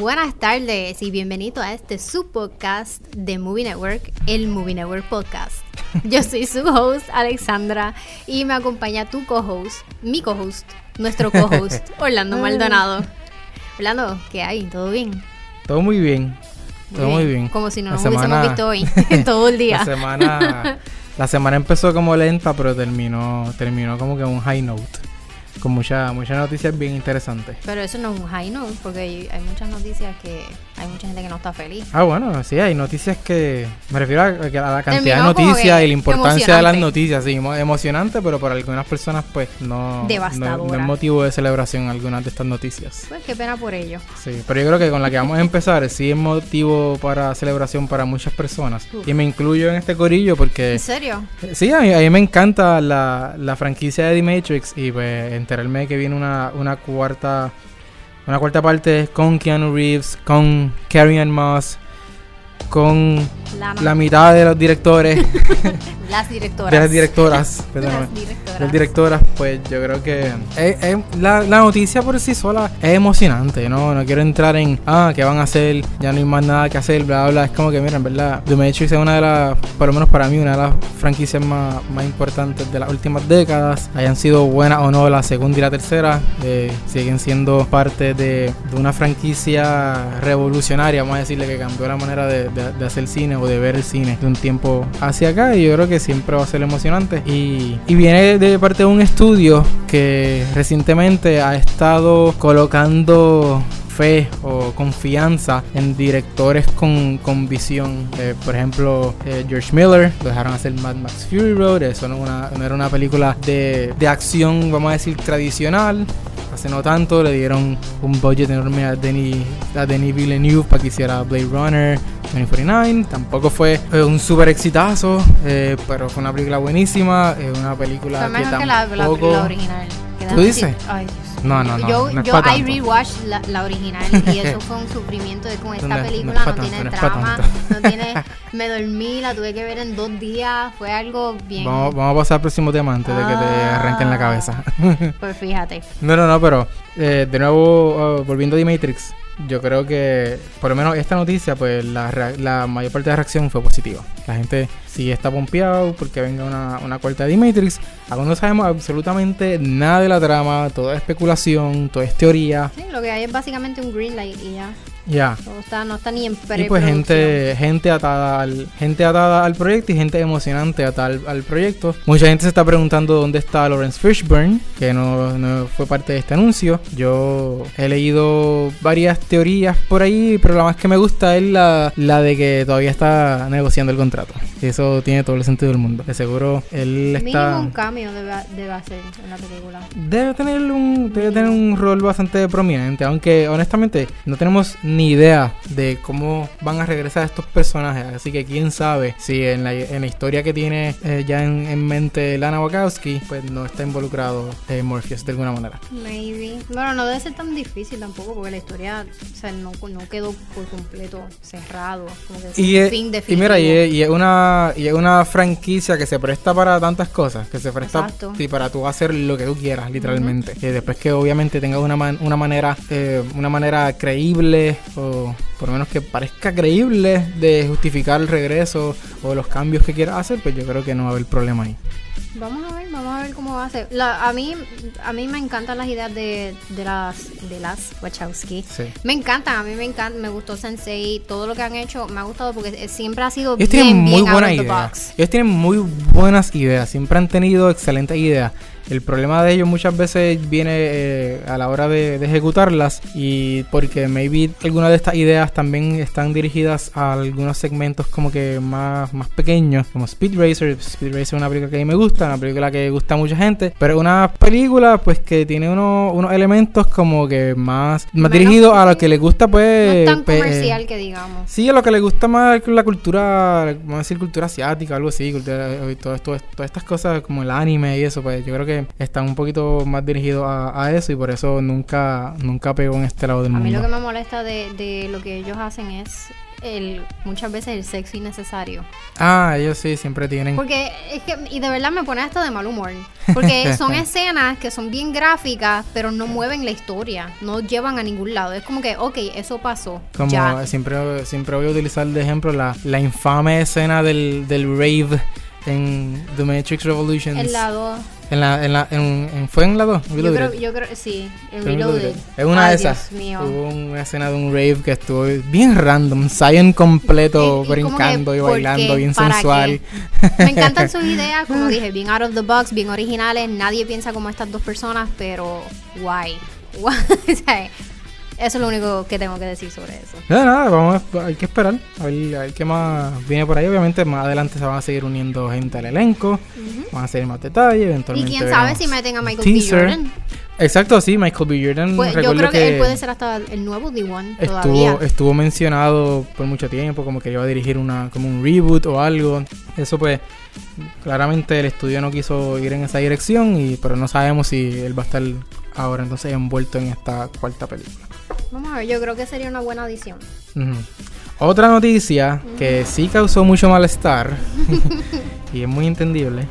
buenas tardes y bienvenido a este subpodcast de Movie Network, el Movie Network Podcast. Yo soy su host, Alexandra, y me acompaña tu co-host, mi co-host, nuestro co-host, Orlando Maldonado. Orlando, ¿qué hay? ¿Todo bien? Todo muy bien. Todo muy bien. Como si no nos hubiésemos visto hoy, todo el día. La semana, la semana empezó como lenta, pero terminó, terminó como que un high note con muchas muchas noticias bien interesantes. Pero eso no es un high note, porque hay, muchas noticias que hay mucha gente que no está feliz. Ah, bueno, sí, hay noticias que. Me refiero a, la cantidad de noticias y la importancia de las noticias. Sí, emocionante, pero para algunas personas, pues no. No, es motivo de celebración algunas de estas noticias. Pues qué pena por ello. Sí, pero yo creo que con la que vamos a empezar, sí es motivo para celebración para muchas personas. Y me incluyo en este corillo porque. ¿En serio? Sí, a mí, me encanta la, la franquicia de The Matrix y pues enterarme que viene una, una cuarta una cuarta parte con Keanu Reeves, con Carrie Ann Moss, con la, mitad de los directores. las directoras. De las directoras. Las directoras. pues yo creo que la, noticia por sí sola es emocionante, ¿no? No quiero entrar en, ah, ¿qué van a hacer? Ya no hay más nada que hacer, bla, bla. Es como que, mira, en verdad, The Matrix es una de las, por lo menos para mí, una de las franquicias más, más importantes de las últimas décadas. Hayan sido buenas o no la segunda y la tercera, eh, siguen siendo parte de, de una franquicia revolucionaria, vamos a decirle, que cambió la manera de de, hacer cine o de ver el cine de un tiempo hacia acá y yo creo que siempre va a ser emocionante y, y viene de parte de un estudio que recientemente ha estado colocando fe o confianza en directores con, con visión. Eh, por ejemplo, eh, George Miller, lo dejaron hacer Mad Max Fury Road, eso no, no era una película de, de, acción, vamos a decir, tradicional. Hace no tanto le dieron un budget enorme a Denis, a Denis Villeneuve para que hiciera Blade Runner 2049. Tampoco fue eh, un super exitazo, pero fue una película buenísima. Es una película que, tampoco... que la, la, original. ¿Tú dices? Ay, no, no, no. Yo, no yo I rewatch la, la, original y eso fue un sufrimiento de con esta película no, tiene trama, no tiene. Me dormí, la tuve que ver en dos días, fue algo bien. Vamos, vamos a pasar al próximo tema antes de que te ah. arranquen la cabeza. pues fíjate. No, no, no, pero eh, de nuevo, uh, volviendo a The Matrix, yo creo que por lo menos esta noticia, pues la, la mayor parte de la reacción fue positiva. La gente sí está pompeado porque venga una, una cuarta de Matrix. Aún no sabemos absolutamente nada de la trama, toda es especulación, todo es teoría. Sí, lo que hay es básicamente un green light y ya. Ya. no está ni en pre Y pues gente, gente atada al, gente atada al proyecto y gente emocionante atada al, proyecto. Mucha gente se está preguntando dónde está Lawrence Fishburne, que no, no, fue parte de este anuncio. Yo he leído varias teorías por ahí, pero la más que me gusta es la, la de que todavía está negociando el contrato. Eso tiene todo el sentido del mundo. De seguro él está. Mínimo un cambio debe, debe hacer en la película. Debe tener un, debe tener un rol bastante prominente, aunque honestamente no tenemos ni idea de cómo van a regresar estos personajes. Así que quién sabe si en la, en la historia que tiene eh, ya en, mente Lana Wachowski, pues no está involucrado eh, Morpheus de alguna manera. Maybe. Bueno, no debe ser tan difícil tampoco porque la historia o sea, no, no quedó por completo cerrado. Como que y, fin y mira, y, y, es una, y es una franquicia que se presta para tantas cosas, que se presta sí, para tú hacer lo que tú quieras, literalmente. Y después que obviamente tengas una, una manera, eh, una manera creíble o por lo menos que parezca creíble de justificar el regreso o los cambios que quieras hacer, pues yo creo que no va a haber problema ahí. Vamos a ver, vamos a ver cómo va a ser. La, a mí a mí me encantan las ideas de, de las de las Wachowski. Me encantan, a mí me encanta, me gustó Sensei, todo lo que han hecho me ha gustado porque siempre ha sido Ellos bien, tienen muy buenas ideas. Ellos tienen muy buenas ideas, siempre han tenido excelentes ideas. El problema de ellos muchas veces viene eh, a la hora de, ejecutarlas y porque maybe algunas de estas ideas también están dirigidas a algunos segmentos como que más, más pequeños, como Speed Racer. Speed Racer es una película que a mí me gusta, una película que gusta a mucha gente, pero una película pues que tiene unos elementos como que más, más dirigidos a lo que le gusta pues... No tan pues, comercial que digamos. Sí, a lo que le gusta más la cultura, vamos a decir cultura asiática, algo así, cultura, todo, todas estas cosas como el anime y eso, pues yo creo que están un poquito más dirigidos a, eso y por eso nunca, nunca pegó en este lado del mundo. A mí lo que me molesta de, de lo que ellos hacen es el, muchas veces el sexo innecesario. Ah, ellos sí, siempre tienen. Porque es que, y de verdad me pone hasta de mal humor. Porque son escenas que son bien gráficas, pero no mueven la historia, no llevan a ningún lado. Es como que, ok, eso pasó. Como Siempre, siempre voy a utilizar de ejemplo la, la infame escena del, del rave en The Matrix Revolutions. El lado en la, en la, en, ¿Fue en la 2? Yo creo, yo creo, sí, en Reloaded. Es una de esas. Hubo una escena de un rave que estuvo bien random. Zion completo, brincando y bailando, bien sensual. Me encantan sus ideas, como dije, bien out of the box, bien originales. Nadie piensa como estas dos personas, pero guay. Eso es lo único que tengo que decir sobre eso. Nada, nada, vamos hay que esperar a ver, qué más viene por ahí. Obviamente, más adelante se van a seguir uniendo gente al elenco, van a seguir más detalles, eventualmente. Y quién sabe si meten a Michael B. Jordan. Exacto, sí, Michael B. Jordan. Pues, yo creo que, él puede ser hasta el nuevo D1 estuvo, Estuvo mencionado por mucho tiempo, como que iba a dirigir una como un reboot o algo. Eso pues, claramente el estudio no quiso ir en esa dirección, y pero no sabemos si él va a estar ahora entonces envuelto en esta cuarta película. Vamos a ver, yo creo que sería una buena adición. Otra noticia que sí causó mucho malestar y es muy entendible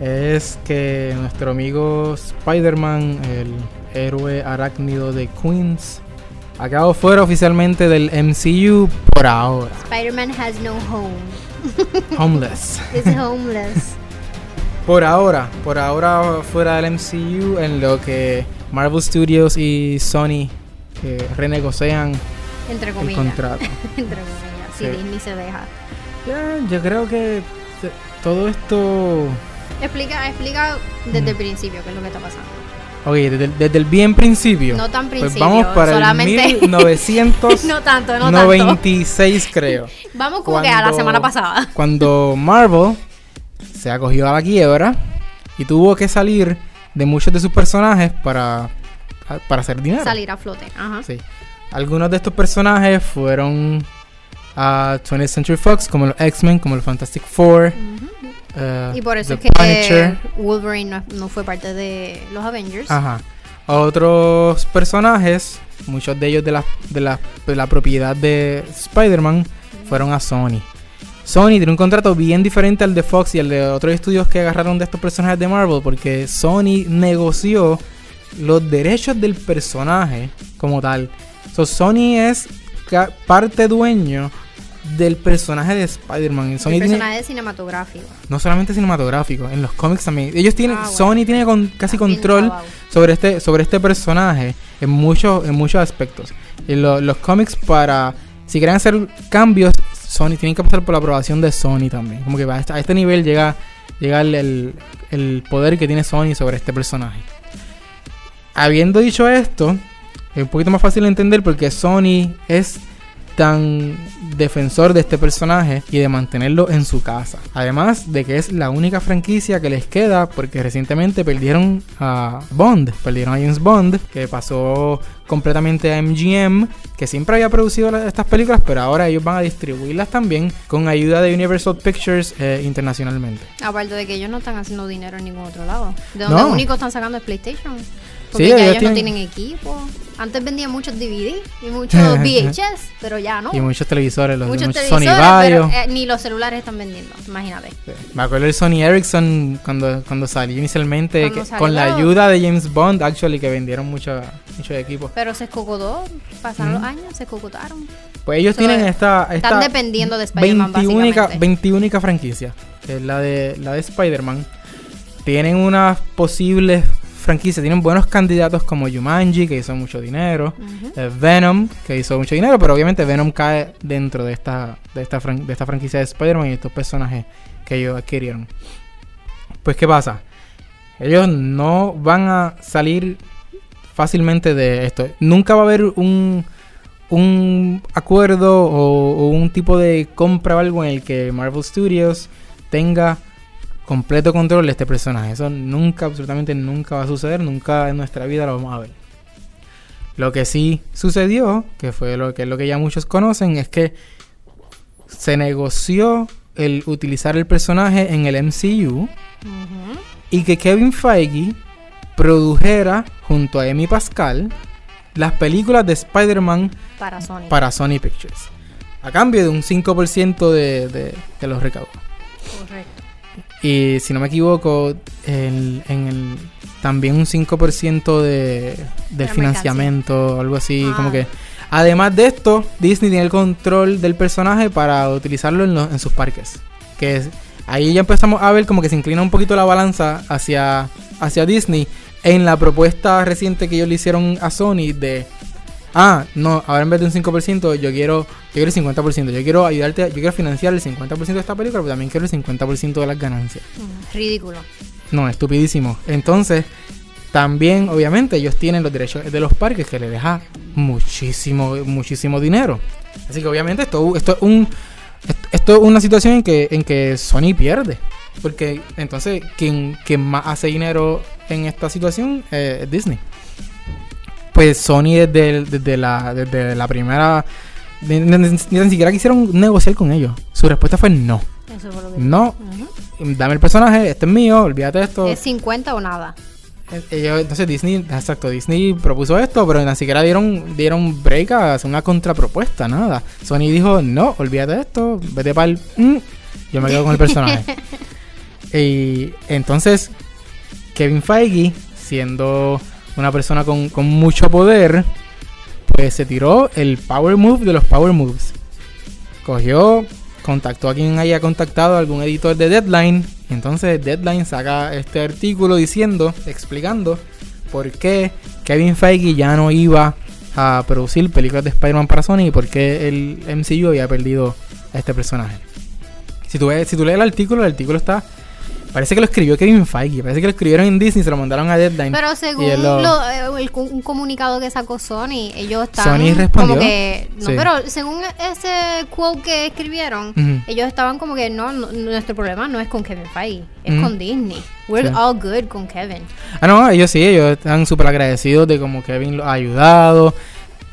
es que nuestro amigo Spider-Man, el héroe arácnido de Queens, quedado fuera oficialmente del MCU por ahora. Spider-Man has no home. Homeless. Is homeless. Por ahora, por ahora fuera del MCU en lo que Marvel Studios y Sony que renegocian Entre el contrato. Entre comillas, si Disney se deja. Ya, yo creo que todo esto... Explica, explica desde el principio qué es lo que está pasando. Ok, desde, el bien principio. No tan pues principio. vamos para solamente... el 1996, no tanto, no tanto. creo. Vamos como que a la semana pasada. Cuando Marvel se acogió a la quiebra y tuvo que salir de muchos de sus personajes para para hacer dinero. Salir a flote, ajá. Sí. Algunos de estos personajes fueron a 20th Century Fox, como los X-Men, como los Fantastic Four. Eh, y por eso es que Wolverine no, fue parte de los Avengers. Ajá. Otros personajes, muchos de ellos de la, de la, de la propiedad de Spider-Man, fueron a Sony. Sony tiene un contrato bien diferente al de Fox y al de otros estudios que agarraron de estos personajes de Marvel, porque Sony negoció los derechos del personaje como tal. So, Sony es parte dueño del personaje de Spider-Man. El personaje cinematográfico. No solamente cinematográfico, en los cómics también. Ellos tienen, ah, Sony tiene con, casi control sobre este, sobre este personaje en muchos, en muchos aspectos. Y los cómics para, si quieren hacer cambios, Sony tienen que pasar por la aprobación de Sony también. Como que a este, a este nivel llega, llega el, el poder que tiene Sony sobre este personaje habiendo dicho esto, es un poquito más fácil de entender porque Sony es tan defensor de este personaje y de mantenerlo en su casa. Además de que es la única franquicia que les queda porque recientemente perdieron a Bond, perdieron a James Bond, que pasó completamente a MGM, que siempre había producido estas películas, pero ahora ellos van a distribuirlas también con ayuda de Universal Pictures eh, internacionalmente. Aparte de que ellos no están haciendo dinero en ningún otro lado. De donde único están sacando es PlayStation. Porque ya ellos, no tienen equipo. Antes vendían muchos DVD y muchos VHS, pero ya no. Y muchos televisores, los muchos, muchos Sony Vaio. Eh, ni los celulares están vendiendo, imagínate. Me acuerdo del Sony Ericsson cuando, cuando salió inicialmente, con la ayuda de James Bond, actually, que vendieron muchos mucho equipos. Pero se escocotó, pasaron los años, se escocotaron. Pues ellos tienen esta, esta... Están dependiendo de Spider-Man, 21 21 franquicia, que es la de, la de Spider-Man. Tienen unas posibles franquicia tienen buenos candidatos como Jumanji, que hizo mucho dinero, eh, Venom, que hizo mucho dinero, pero obviamente Venom cae dentro de esta, de esta, de esta franquicia de Spider-Man y estos personajes que ellos adquirieron. Pues, ¿qué pasa? Ellos no van a salir fácilmente de esto. Nunca va a haber un, un acuerdo o, o un tipo de compra o algo en el que Marvel Studios tenga completo control de este personaje. Eso nunca, absolutamente nunca va a suceder, nunca en nuestra vida lo vamos a ver. Lo que sí sucedió, que fue lo que es lo que ya muchos conocen, es que se negoció el utilizar el personaje en el MCU y que Kevin Feige produjera junto a Amy Pascal las películas de Spider-Man para Sony. para Sony Pictures. a cambio de un 5% de, de, de los recaudos. Correcto. Y si no me equivoco, en, en el, también un 5% de, del financiamiento, algo así, Ah. como que... Además de esto, Disney tiene el control del personaje para utilizarlo en, los- en sus parques. Que es- ahí ya empezamos a ver como que se inclina un poquito la balanza hacia, hacia Disney en la propuesta reciente que ellos le hicieron a Sony de... Ah, no, ahora en vez de un 5%, yo quiero, yo quiero el 50%. Yo quiero ayudarte, yo quiero financiar el 50% de esta película, pero también quiero el 50% de las ganancias. Mm, Ridículo. No, estupidísimo. Entonces, también, obviamente, ellos tienen los derechos de los parques que le deja muchísimo, muchísimo dinero. Así que obviamente esto, esto es un esto, esto es una situación en que, en que Sony pierde. Porque entonces quien, quien más hace dinero en esta situación eh, es Disney. Pues Sony desde, el- desde, la, desde la primera... Ni, ni- siquiera quisieron negociar con ellos. Su respuesta fue no. Eso fue lo que No, dame el personaje, este es mío, olvídate de esto. Es 50 o nada. Entonces Disney, exacto, Disney propuso esto, pero ni siquiera dieron, dieron break a hacer una contrapropuesta, nada. Sony dijo, no, olvídate de esto, vete para el... mm, yo me quedo con el personaje. y entonces, Kevin Feige, siendo una persona con, con mucho poder, pues se tiró el power move de los power moves. Cogió, contactó a quien haya contactado, algún editor de Deadline. Y entonces Deadline saca este artículo diciendo, explicando por qué Kevin Feige ya no iba a producir películas de Spider-Man para Sony y por qué el MCU había perdido a este personaje. Si tú, ves, si tú lees el artículo, el artículo está... Parece que lo escribió Kevin Feige, parece que lo escribieron en Disney y se lo mandaron a Deadline. Pero según lo- lo- el un comunicado que sacó Sony, ellos están Sony respondió. como que no, Sí. pero según ese quote que escribieron, ellos estaban como que no, no, nuestro problema no es con Kevin Feige, es con Disney. We're Sí. all good con Kevin. Ah, no, ellos sí, ellos están súper agradecidos de cómo Kevin los ha ayudado.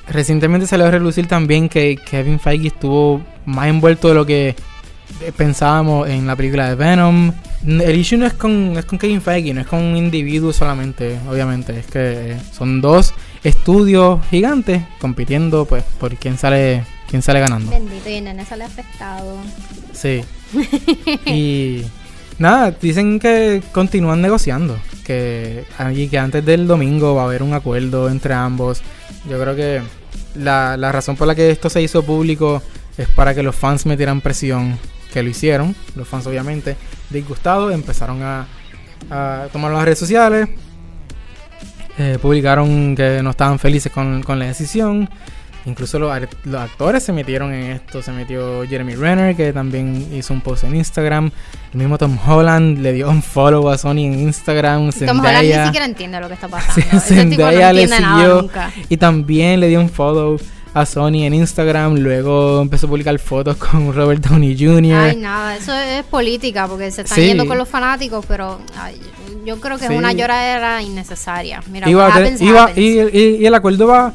Recientemente salió a relucir también que Kevin Feige estuvo más envuelto de lo que pensábamos en la película de Venom. El issue no es con, es con Kevin Feige, no es con un individuo solamente, obviamente. Es que eh, son dos estudios gigantes compitiendo pues por quién sale, quién sale ganando. Bendito, y el nene sale afectado. Sí. y nada, dicen que continúan negociando. Que, y que antes del domingo va a haber un acuerdo entre ambos. Yo creo que la, la razón por la que esto se hizo público es para que los fans metieran presión. Que lo hicieron. Los fans, obviamente, disgustados, empezaron a, a tomar las redes sociales. Eh, publicaron que no estaban felices con, con la decisión. Incluso los, actores se metieron en esto. Se metió Jeremy Renner, que también hizo un post en Instagram. El mismo Tom Holland le dio un follow a Sony en Instagram. Tom Holland ni Zendaya, siquiera entiende lo que está pasando. Tipo no Zendaya le nada nunca. Y también le dio un follow a Sony en Instagram. Luego empezó a publicar fotos con Robert Downey Jr. Ay, nada, eso es política porque se están Sí. yendo con los fanáticos, pero ay, yo creo que Sí. es una lloradera innecesaria. Mira, Iba happens, iba- happens. y, y- y el acuerdo va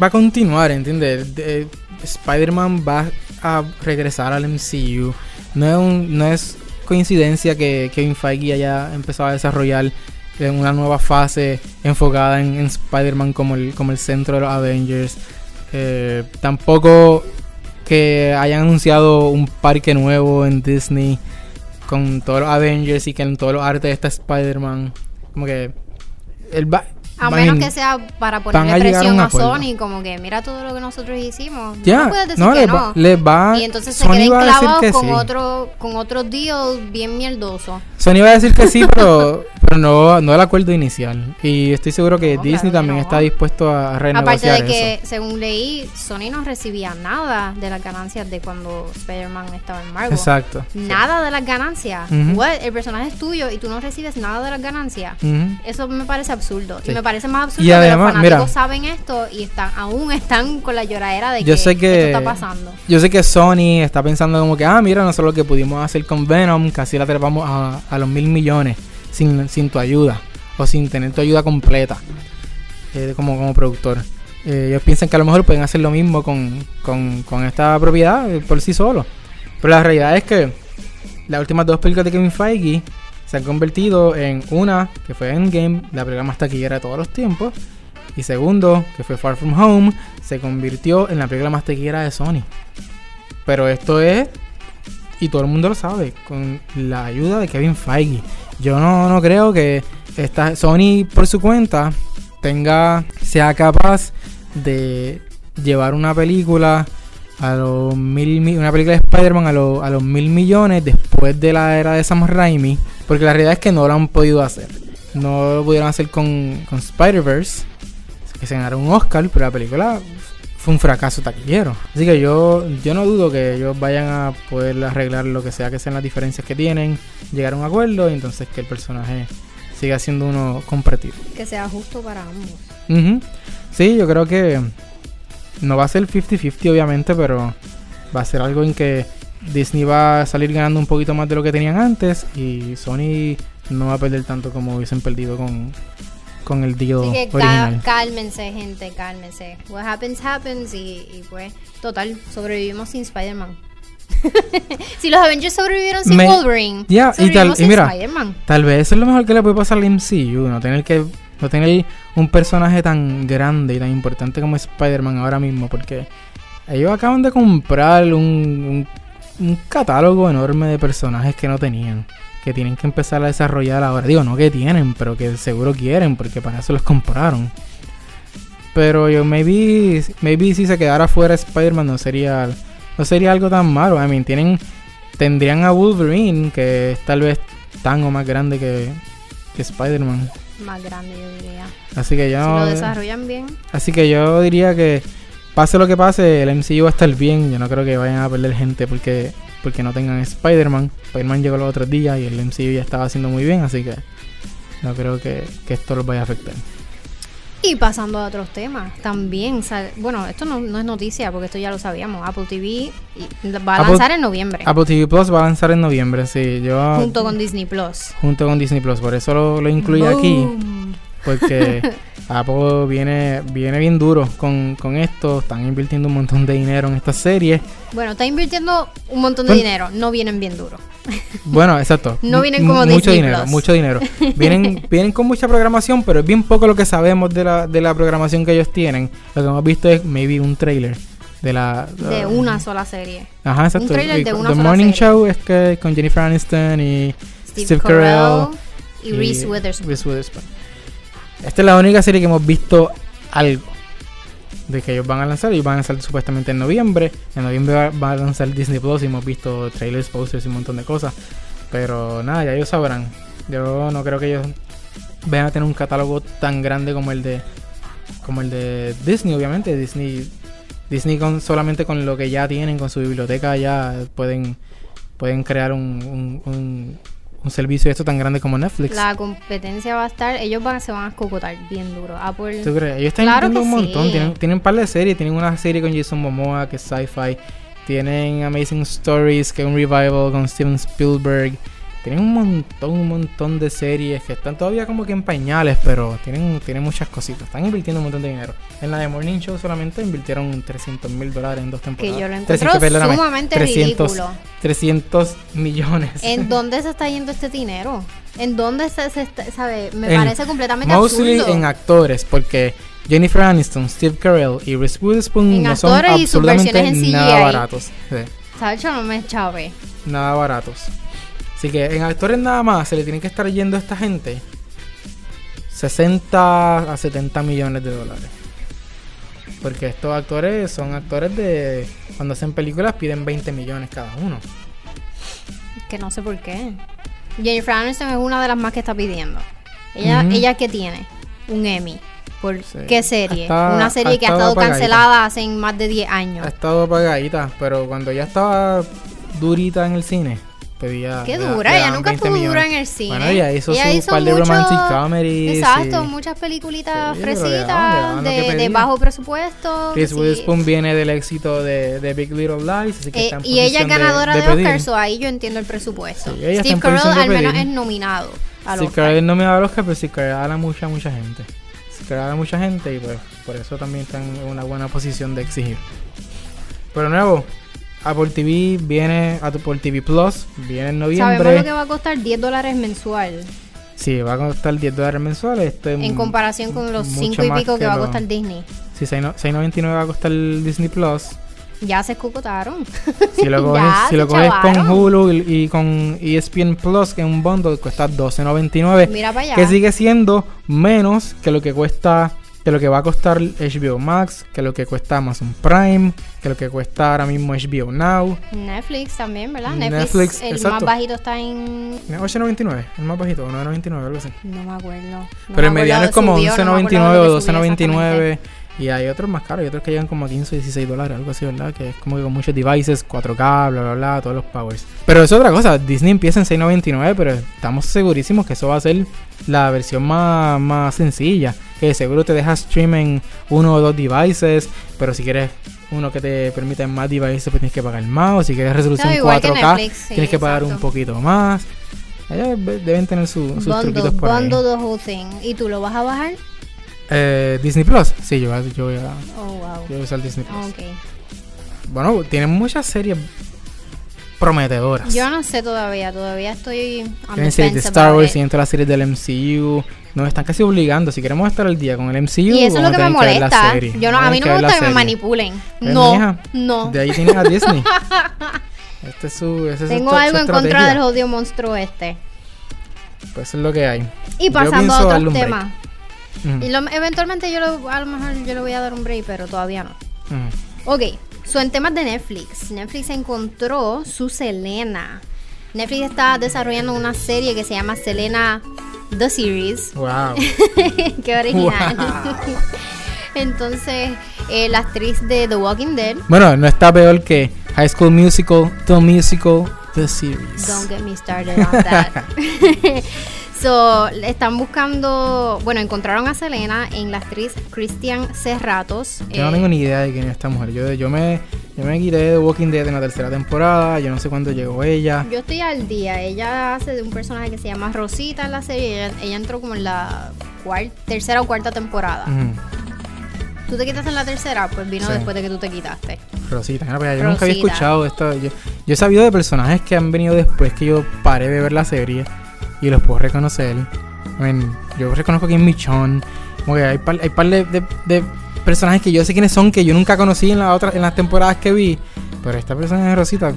va a continuar, ¿entiendes? De- Spider-Man va a regresar al MCU. No es, un- no es coincidencia que Kevin Feige haya empezado a desarrollar en una nueva fase enfocada en, Spider-Man como el, como el centro de los Avengers. Eh, tampoco que hayan anunciado un parque nuevo en Disney con todos los Avengers y que en todos los artes está Spider-Man. Como que va, A menos en- que sea para ponerle a presión a. Sony, como que mira todo lo que nosotros hicimos. Ya, no puedes decir no, que les no. va, les va- y entonces se Sony queden a decir clavados que con sí. otro con otro deal bien mierdoso. Sony va a decir que sí, pero, pero no, no el acuerdo inicial. Y estoy seguro que No, Disney claro también está dispuesto a renegociar Aparte de eso. que, según leí, Sony no recibía nada de las ganancias de cuando Spider-Man estaba en Marvel. Exacto. Nada de las ganancias. What? El personaje es tuyo y tú no recibes nada de las ganancias. Eso me parece absurdo. Sí. Y me parece más absurdo Y que además, los mira. fanáticos saben esto y están aún están con la lloradera de Yo que, sé que- esto está pasando. Yo sé que Sony está pensando como que, ah, mira, nosotros lo que pudimos hacer con Venom, casi la trepamos a, a los mil millones sin, sin tu ayuda o sin tener tu ayuda completa eh, como, como productor. Eh, ellos piensan que a lo mejor pueden hacer lo mismo con, con, con esta propiedad eh, por sí solo. Pero la realidad es que las últimas dos películas de Kevin Feige se han convertido en una que fue Endgame, la película más taquillera de todos los tiempos, Y segundo, que fue Far From Home, se convirtió en la película más tequila de Sony. Pero esto es, y todo el mundo lo sabe, con la ayuda de Kevin Feige. Yo no, no creo que esta, Sony por su cuenta tenga, sea capaz de llevar una película a los mil una película de Spider-Man a, a los mil millones después de la era de Sam Raimi porque la realidad es que no lo han podido hacer. No lo pudieron hacer con, con Spider-Verse que se ganaron un Oscar pero la película fue un fracaso taquillero. Así que yo yo no dudo que ellos vayan a poder arreglar lo que sea que sean las diferencias que tienen llegar a un acuerdo y entonces que el personaje siga siendo uno compartido. Que sea justo para ambos. Sí yo creo que no va a ser 50-50 obviamente, pero va a ser algo en que Disney va a salir ganando un poquito más de lo que tenían antes y Sony no va a perder tanto como hubiesen perdido con, con el deal Así que original. cálmense, gente, cálmense. What happens, happens y, pues, total, sobrevivimos sin Spider-Man. si los Avengers sobrevivieron sin Wolverine, Ya, y, tal, y mira, tal vez eso es lo mejor que le puede pasar al MCU, no tener que no tener un personaje tan grande y tan importante como Spider-Man ahora mismo, porque ellos acaban de comprar un, un, catálogo enorme de personajes que no tenían, que tienen que empezar a desarrollar ahora. Digo, no que tienen, pero que seguro quieren, porque para eso los compraron. Pero yo, maybe, maybe si se quedara fuera Spider-Man no sería, no sería algo tan malo. I tienen, tendrían a Wolverine, que es tal vez tan o más grande que, que Spider-Man más grande, yo diría. Así que yo. Si lo desarrollan bien. Así que yo diría que pase lo que pase, el MCU va a estar bien. Yo no creo que vayan a perder gente porque porque no tengan Spider-Man. Spider-Man llegó los otros días y el MCU ya estaba haciendo muy bien, así que no creo que, que esto los vaya a afectar. Y pasando a otros temas, también, bueno, esto no, es noticia porque esto ya lo sabíamos. Apple TV va a lanzar en noviembre. Apple TV Plus va a lanzar en noviembre, sí. Yo, junto con Disney Plus. Junto con Disney Plus, por eso lo, lo incluí aquí. Porque Apple viene, viene bien duro con, con esto. Están invirtiendo un montón de dinero en esta serie. Bueno, está invirtiendo un montón de dinero. No vienen bien duro. Bueno, exacto. no vienen como Mucho dinero, mucho dinero. Vienen, vienen con mucha programación, pero es bien poco lo que sabemos de la, de la programación que ellos tienen. Lo que hemos visto es maybe un trailer de la de una sola serie. Ajá, exacto. Un trailer de una The Morning Show es que con Jennifer Aniston y Steve, Carell, y, Reese Witherspoon. Reese Witherspoon. Esta es la única serie que hemos visto algo de que ellos van a lanzar. y van a lanzar supuestamente en noviembre. En noviembre va, a lanzar Disney Plus y hemos visto trailers, posters y un montón de cosas. Pero nada, ya ellos sabrán. Yo no creo que ellos vayan a tener un catálogo tan grande como el de como el de Disney, obviamente. Disney Disney con, solamente con lo que ya tienen, con su biblioteca ya pueden pueden crear un servicio esto tan grande como Netflix. La competencia va a estar, ellos van, se van a escocotar bien duro. Apple, ¿Tú crees? Ellos están claro un montón, tienen, tienen un par de series, tienen una serie con Jason Momoa que es sci-fi, tienen Amazing Stories que es un revival con Steven Spielberg. Tienen un montón, un montón de series que están todavía como que en pañales, pero tienen, tienen muchas cositas. Están invirtiendo un montón de dinero. En la de Morning Show solamente invirtieron 300 mil dólares en dos temporadas. Que yo lo encuentro 300, sumamente 300, ridículo. 300 millones. ¿En dónde se está yendo este dinero? ¿En dónde se, se sabe? Me parece completamente mostly en actores, porque Jennifer Aniston, Steve Carell y Reese Witherspoon no son absolutamente nada baratos. ¿Sabes? Yo no me chave. Nada baratos. Así que en actores nada más se le tienen que estar yendo a esta gente 60 a 70 millones de dólares. Porque estos actores son actores de. Cuando hacen películas piden 20 millones cada uno. Que no sé por qué. Jennifer Aniston es una de las más que está pidiendo. Ella, ella que tiene un Emmy. ¿Por qué serie? una serie que ha estado cancelada hace más de 10 años. Ha estado apagadita, pero cuando ya estaba durita en el cine, pedía. Qué dura, ella nunca estuvo dura en el cine. Bueno, ella hizo su par de romantic comedies. Exacto, muchas peliculitas fresitas de, bajo presupuesto. Chris Witherspoon viene del éxito de, de, Big Little Lies, así que eh, Y ella es ganadora de, Oscar, so ahí yo entiendo el presupuesto. Steve Carell al menos es nominado Steve Carell es nominado al Oscar, pero Steve Carell a mucha, mucha gente. Steve Carell a mucha gente y pues por eso también están en una buena posición de exigir. Pero nuevo, Apple TV viene, Apple TV Plus viene en noviembre. Sabemos lo que va a costar 10 dólares mensual. Sí, va a costar 10 dólares mensuales. Este en comparación con los 5 y pico que, va a costar Disney. Sí, 6.99 va a costar Disney Plus. Ya se escocotaron. Si lo coges, si lo coges con Hulu y, con ESPN Plus, que es un bundle, cuesta 12.99. Mira para allá. Que sigue siendo menos que lo que cuesta que lo que va a costar HBO Max, que lo que cuesta Amazon Prime, que lo que cuesta ahora mismo HBO Now. Netflix también, ¿verdad? Netflix, el más bajito está en 8.99, el más bajito, 9.99, algo así. No me acuerdo. Pero el mediano es como 11.99 o 12.99. Y hay otros más caros, hay otros que llegan como a 15 o 16 dólares, algo así, ¿verdad? Que es como que con muchos devices, 4K, bla, bla, bla, todos los powers. Pero es otra cosa, Disney empieza en 6.99, pero estamos segurísimos que eso va a ser la versión más, más sencilla. Que seguro te deja stream en uno o dos devices, pero si quieres uno que te permita más devices, pues tienes que pagar más. O si quieres resolución 4K, tienes que pagar un poquito más. Ellos deben tener su, sus truquitos por ahí. ¿Y tú lo vas a bajar? Eh, Disney Plus. Sí, yo, yo, voy a, oh, wow. yo voy a usar Disney Plus. Bueno, tienen muchas series prometedoras. Yo no sé todavía, todavía estoy. Tienen series de Star Wars, tienen todas las series del MCU. Nos están casi obligando, si queremos estar al día con el MCU. Y eso es lo que me molesta. Yo no, a mí no me gusta que me manipulen. no, no. De ahí tienes a Disney. este es su. Tengo algo en contra del odio monstruo este. Pues eso es lo que hay. Y pasando a otros temas. Y eventualmente yo lo, a lo mejor yo le voy a dar un break, pero todavía no. Ok, so en temas de Netflix, Netflix encontró su Selena. Netflix está desarrollando una serie que se llama Selena The Series. Wow. Qué original. Entonces, eh, la actriz de The Walking Dead. Bueno, no está peor que High School Musical, The Musical, The Series. Don't get me started on that. So, están buscando, bueno, encontraron a Selena en la actriz Christian Serratos. Yo no tengo ni idea de quién es esta mujer. Yo, yo, me, yo me quité de Walking Dead en la tercera temporada. Yo no sé cuándo llegó ella. Yo estoy al día. Ella hace de un personaje que se llama Rosita en la serie. Ella, entró como en la tercera o cuarta temporada. ¿Tú te quitaste en la tercera? Pues vino después de que tú te quitaste. Rosita, yo nunca había escuchado esto. Yo, yo he sabido de personajes que han venido después que yo paré de ver la serie y los puedo reconocer. yo reconozco aquí en Michon. hay par, hay par de, de, personajes que yo sé quiénes son, que yo nunca conocí en, la otra, en las temporadas que vi. Pero esta persona es Rosita.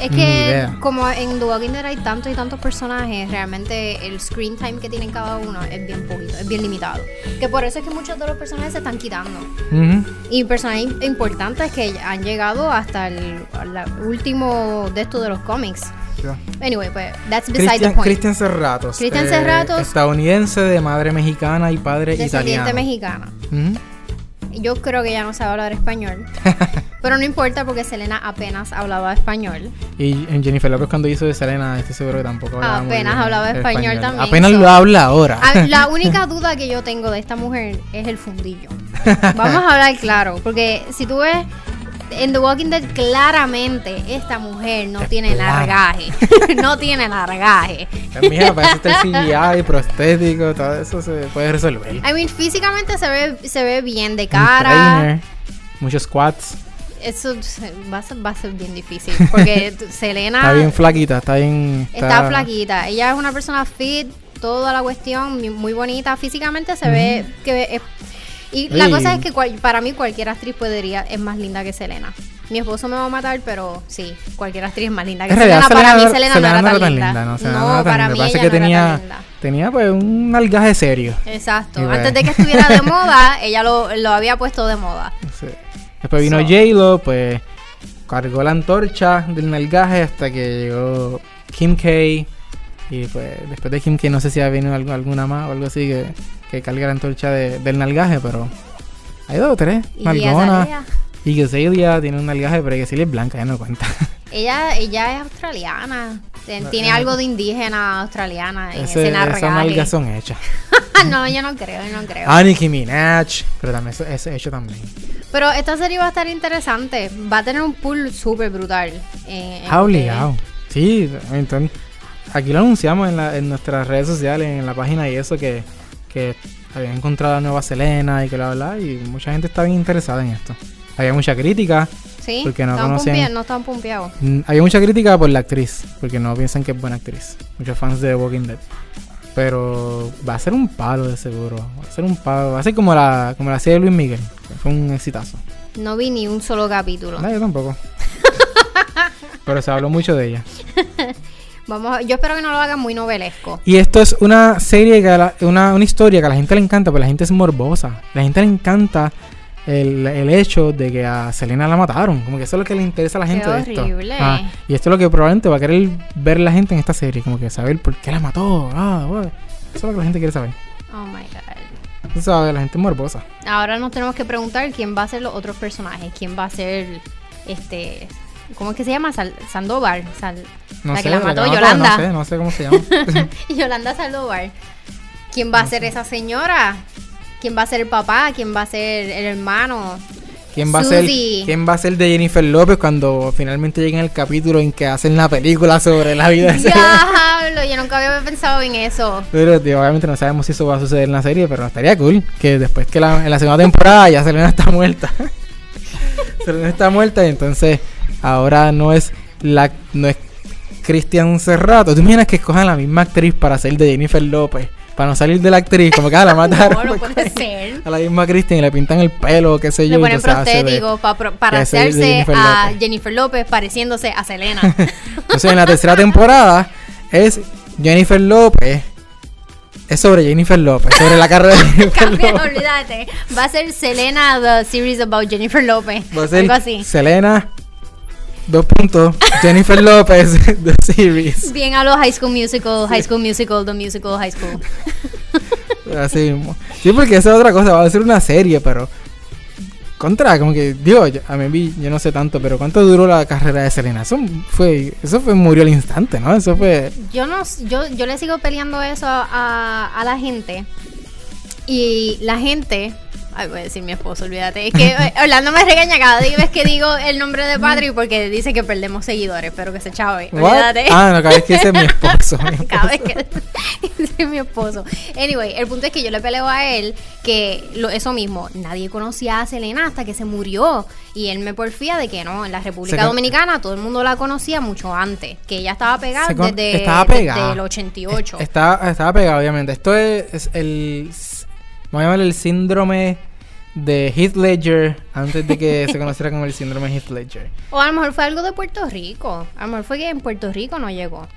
es que como en The Walking Dead hay tantos y tantos personajes, realmente el screen time que tienen cada uno es bien poquito, es bien limitado. Que por eso es que muchos de los personajes se están quitando. Y personajes importantes que han llegado hasta el, último de estos de los cómics. Anyway, pues, that's beside the point. Cristian Serratos. Cristian Serratos. estadounidense de madre mexicana y padre italiano. mexicana. Yo creo que ya no sabe hablar español. pero no importa porque Selena apenas hablaba español. Y en Jennifer Lopez cuando hizo de Selena, estoy seguro que tampoco hablaba Apenas hablaba español, también. Apenas lo habla ahora. la única duda que yo tengo de esta mujer es el fundillo. Vamos a hablar claro, porque si tú ves en The Walking Dead claramente esta mujer no tiene largaje. no tiene largaje. Mira, parece que el CGI, prostético, todo eso se puede resolver. I mean, físicamente se ve, se ve bien de cara. muchos squats. Eso va a, ser, va a ser bien difícil. Porque Selena. está bien flaquita, está bien. Está... flaquita. Ella es una persona fit, toda la cuestión, muy bonita. Físicamente se ve que y la cosa es que para mí cualquier actriz podría es más linda que Selena. Mi esposo me va a matar, pero sí, cualquier actriz es más linda que Selena. Para mí Selena, no era tan linda. No, para mí ella que tenía, tenía pues un algaje serio. Exacto. Pues Antes de que estuviera de moda, ella lo, lo había puesto de moda. Después vino J-Lo, pues cargó la antorcha del nalgaje hasta que llegó Kim K. Y pues después de Kim K no sé si ha venido alguna más o algo así que que carga la antorcha del nalgaje, pero hay dos o tres. Margona. Y que Celia tiene un nalgaje, pero que Celia es blanca, ya no cuenta. Ella, ella es australiana. Tiene algo de indígena australiana en ese, Esas nalgas son hechas. no, yo no creo, yo no creo. Ah, Nicki Minaj. Pero también es hecho también. Pero esta serie va a estar interesante. Va a tener un pool súper brutal. Eh, obligado. Sí, entonces, aquí lo anunciamos en, la, en nuestras redes sociales, en la página y eso que que había encontrado a Nueva Selena y que la verdad, y mucha gente está bien interesada en esto. Había mucha crítica. Sí, porque no conocían. no estaban pumpeados. Mm, había mucha crítica por la actriz, porque no piensan que es buena actriz. Muchos fans de Walking Dead. Pero va a ser un palo de seguro. Va a ser un palo. Va a ser como la, como la serie de Luis Miguel. fue un exitazo. No vi ni un solo capítulo. No, yo tampoco. Pero se habló mucho de ella. Vamos, yo espero que no lo hagan muy novelesco. Y esto es una serie, que una, una historia que a la gente le encanta, porque la gente es morbosa. La gente le encanta el, el, hecho de que a Selena la mataron. Como que eso es lo que le interesa a la gente de esto. Ah, y esto es lo que probablemente va a querer ver la gente en esta serie. Como que saber por qué la mató. Ah, Eso es lo que la gente quiere saber. Oh my god. Tú sabes, la gente es morbosa. Ahora nos tenemos que preguntar quién va a ser los otros personajes. Quién va a ser este. ¿Cómo es que se llama? Sandoval. la que la mató, Yolanda. No sé, no sé cómo se llama. Yolanda Sandoval. ¿Quién va a ser esa señora? quién va a ser el papá, quién va a ser el hermano. ¿Quién va, a ser, ¿Quién va a ser de Jennifer López cuando finalmente llegue el capítulo en que hacen la película sobre la vida de Diablo, yo nunca había pensado en eso. Pero obviamente no sabemos si eso va a suceder en la serie, pero estaría cool que después que la, en la segunda temporada ya Selena está muerta. Selena está muerta y entonces ahora no es la no es Cristian Cerrato. ¿Tú imaginas que escojan la misma actriz para ser de Jennifer López? para no salir de la actriz, como que ah, la mataron. no, puede ser. A la misma Kristen y le pintan el pelo, qué sé yo. Le ponen prostéticos para hacerse a Jennifer López pareciéndose a Selena. Entonces en la tercera temporada es Jennifer López. Es sobre Jennifer López, sobre la carrera de Jennifer López. olvídate. Va a ser Selena, the series about Jennifer López. Va a ser algo así. Selena, Dos puntos. Jennifer López, The Series. Bien a los High School Musical, High School Musical, The Musical, High School. Así mismo. Sí, porque esa es otra cosa. Va a ser una serie, pero. Contra, como que. Digo, a mí yo no sé tanto, pero ¿cuánto duró la carrera de Selena? Eso fue. Eso fue. Murió al instante, ¿no? Eso fue. Yo no. Yo, yo le sigo peleando eso a, a la gente. Y la gente Ay, voy a decir mi esposo, olvídate. Es que eh, Orlando me regaña cada vez que digo el nombre de Patrick porque dice que perdemos seguidores, pero que se chave. Olvídate. Ah, no, cada vez que dice mi esposo. cada vez que dice mi esposo. Anyway, el punto es que yo le peleo a él que lo, eso mismo, nadie conocía a Selena hasta que se murió. Y él me porfía de que no, en la República Dominicana todo el mundo la conocía mucho antes, que ella estaba pegada desde, estaba pegada. el 88. Estaba, estaba pegada, obviamente. Esto es el Vamos a llamar el síndrome de Heath Ledger antes de que se conociera como el síndrome Heath Ledger. O a lo mejor fue algo de Puerto Rico. A lo mejor fue que en Puerto Rico no llegó.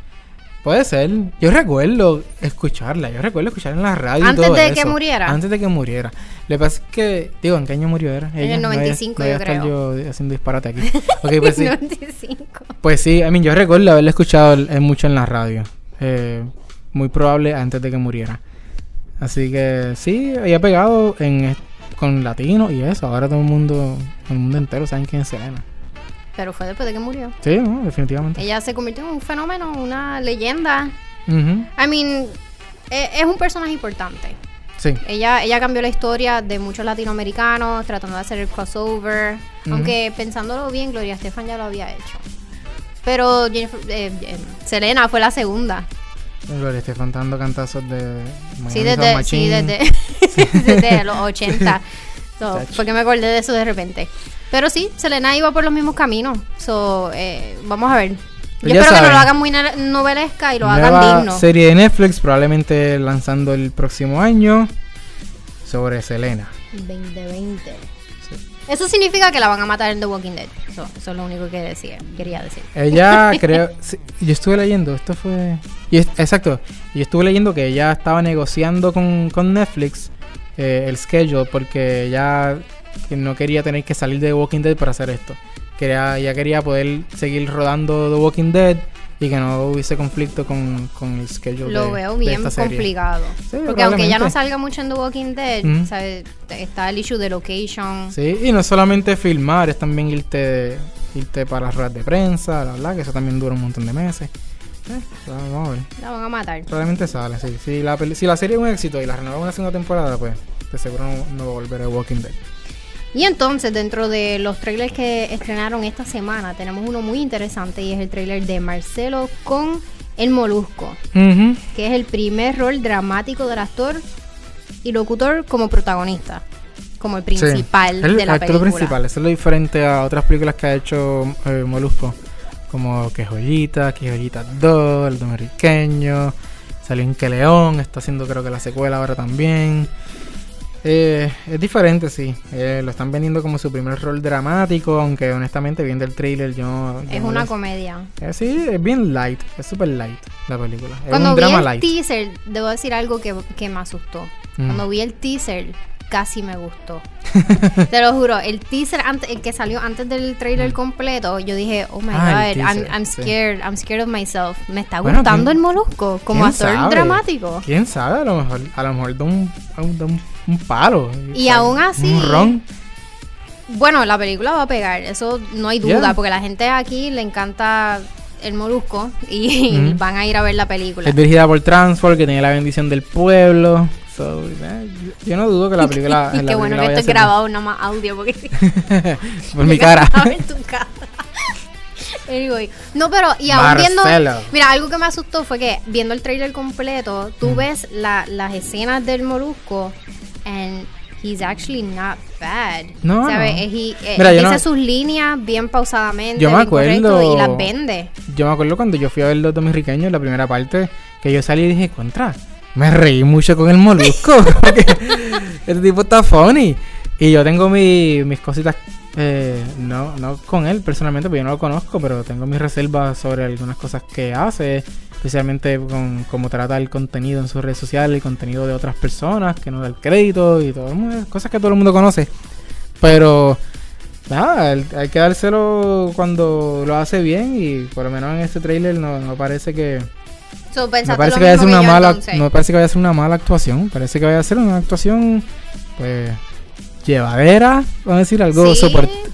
Puede ser. Yo recuerdo escucharla. Yo recuerdo escucharla en la radio. Antes de que muriera. Antes de que muriera. Le pasa que, digo, ¿en qué año murió era? en el 95, yo creo. yo haciendo disparate aquí. Pues sí. 95. Pues sí, I mean, yo recuerdo haberla escuchado mucho en la radio. Eh, muy probable antes de que muriera. Así que sí, había pegado en, con latinos y eso. Ahora todo el mundo, el mundo entero sabe quién es Selena. Pero fue después de que murió. Sí, definitivamente. Ella se convirtió en un fenómeno, una leyenda. I mean, e, es, un personaje importante. Sí. Ella, ella cambió la historia de muchos latinoamericanos tratando de hacer el crossover. Aunque pensándolo bien, Gloria Estefan ya lo había hecho. Pero Jennifer, eh, eh, Selena fue la segunda. Gloria Estefan dando cantazos de sí, desde, sí, desde, los 80. so, porque me acordé de eso de repente. Pero sí, Selena iba por los mismos caminos. So, eh, vamos a ver. Yo espero que no lo hagan muy novelesca y lo hagan digno. Serie de Netflix, probablemente lanzando el próximo año sobre Selena. 2020. Eso significa que la van a matar en The Walking Dead. Eso, es lo único que decía, quería decir. Ella creo... yo estuve leyendo, esto fue... Y exacto, yo estuve leyendo que ella estaba negociando con, Netflix eh, el schedule porque ella no quería tener que salir de The Walking Dead para hacer esto. Quería, ella quería poder seguir rodando The Walking Dead y que no hubiese conflicto con, con el schedule Lo veo bien complicado. Porque aunque ya no salga mucho en The Walking Dead, está el issue de location. Sí, y no solamente filmar, es también irte, irte para las ruedas de prensa, la verdad, que eso también dura un montón de meses. Eh, vamos a ver. La van a matar. Probablemente sale, sí. Si la, si la serie es un éxito y la renuevan una segunda temporada, pues de seguro no, no va a volver a Walking Dead. Y entonces, dentro de los trailers que estrenaron esta semana, tenemos uno muy interesante y es el trailer de Marcelo con El Molusco, que es el primer rol dramático del actor y locutor como protagonista, como el principal de la película. El principal, eso es lo diferente a otras películas que ha hecho eh, Molusco, como Que Joyita, Que Joyita 2, El Dominiqueño. Salió en Que León, está haciendo creo que la secuela ahora también. Eh, es diferente, sí. Eh, lo están vendiendo como su primer rol dramático, aunque honestamente viendo el trailer yo... es una comedia. Eh, sí, es bien light, es super light la película. Cuando vi el teaser, debo decir algo que, me asustó. Mm. Cuando vi el teaser, casi me gustó. Te lo juro, el teaser antes, el que salió antes del trailer mm. completo, yo dije, oh my ah, god, I'm, scared, I'm scared of myself. Me está gustando el molusco como actor dramático. ¿Quién sabe? A lo mejor, a lo mejor de un, de un un palo. Y aún así. Un ron. Bueno, la película va a pegar, eso no hay duda, porque la gente aquí le encanta el molusco y van a ir a ver la película. Es dirigida por Transform, que tiene la bendición del pueblo. Eh, yo no dudo que la película. y qué bueno que estoy grabado no más audio, porque. por mi cara. Anyway. No, pero y aún viendo. Mira, algo que me asustó fue que viendo el trailer completo, tú ves las escenas del molusco and he's actually not bad. No. ¿Sabes? He, eh, dice sus líneas bien pausadamente. Yo me acuerdo. Y las vende. Yo me acuerdo cuando yo fui a ver los dominicanos, la primera parte, que yo salí y dije, contra. Me reí mucho con el molusco. este tipo está funny. Y yo tengo mis cositas eh, no, no con él personalmente, porque yo no lo conozco, pero tengo mis reservas sobre algunas cosas que hace, especialmente con cómo trata el contenido en sus redes sociales, el contenido de otras personas, que no da el crédito y todo, cosas que todo el mundo conoce. Pero nada, hay que dárselo cuando lo hace bien y por lo menos en este trailer no, parece que no parece que vaya a ser una mala no parece que vaya a ser una mala actuación, parece que vaya a ser una actuación pues llevadera, vamos a decir, algo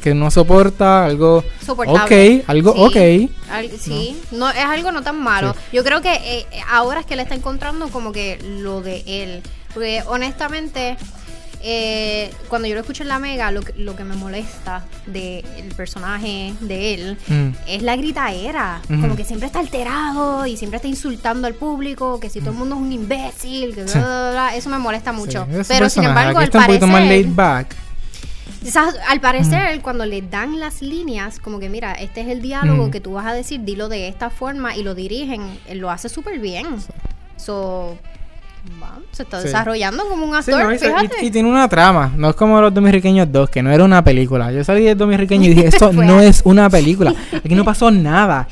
que no soporta, algo Soportable. ok, algo ok. sí, no. es algo no tan malo. Yo creo que eh, ahora es que le está encontrando como que lo de él, porque honestamente eh, cuando yo lo escucho en la mega, lo que, lo que me molesta del personaje de él mm. es la gritaera. Como que siempre está alterado y siempre está insultando al público, que si todo el mundo es un imbécil, que eso me molesta mucho. Pero sin embargo, al parecer. back. al parecer, cuando le dan las líneas, como que mira, este es el diálogo mm. que tú vas a decir, dilo de esta forma y lo dirigen, lo hace súper bien. So, se está desarrollando como un actor, y, tiene una trama, no es como los dominicanos 2, que no era una película. Yo salí de dominicanos y dije, esto no es una película. Aquí no pasó nada.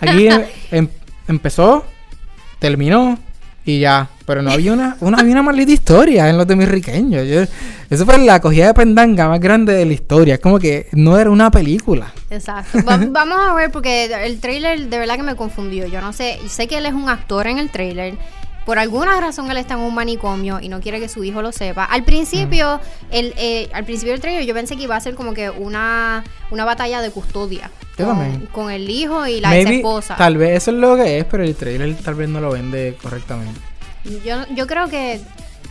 Aquí em, em, empezó, terminó y ya. Pero no había una, una, había una maldita historia en los dominicanos. eso fue la cogida de pendanga más grande de la historia. Es como que no era una película. Exacto. vamos a ver, porque el trailer de verdad que me confundió. Yo no sé, sé que él es un actor en el trailer por alguna razón él está en un manicomio y no quiere que su hijo lo sepa. Al principio, el, eh, al principio del trailer yo pensé que iba a ser como que una, una batalla de custodia. con, el hijo y la ex esposa. Tal vez eso es lo que es, pero el trailer tal vez no lo vende correctamente. Yo, yo creo que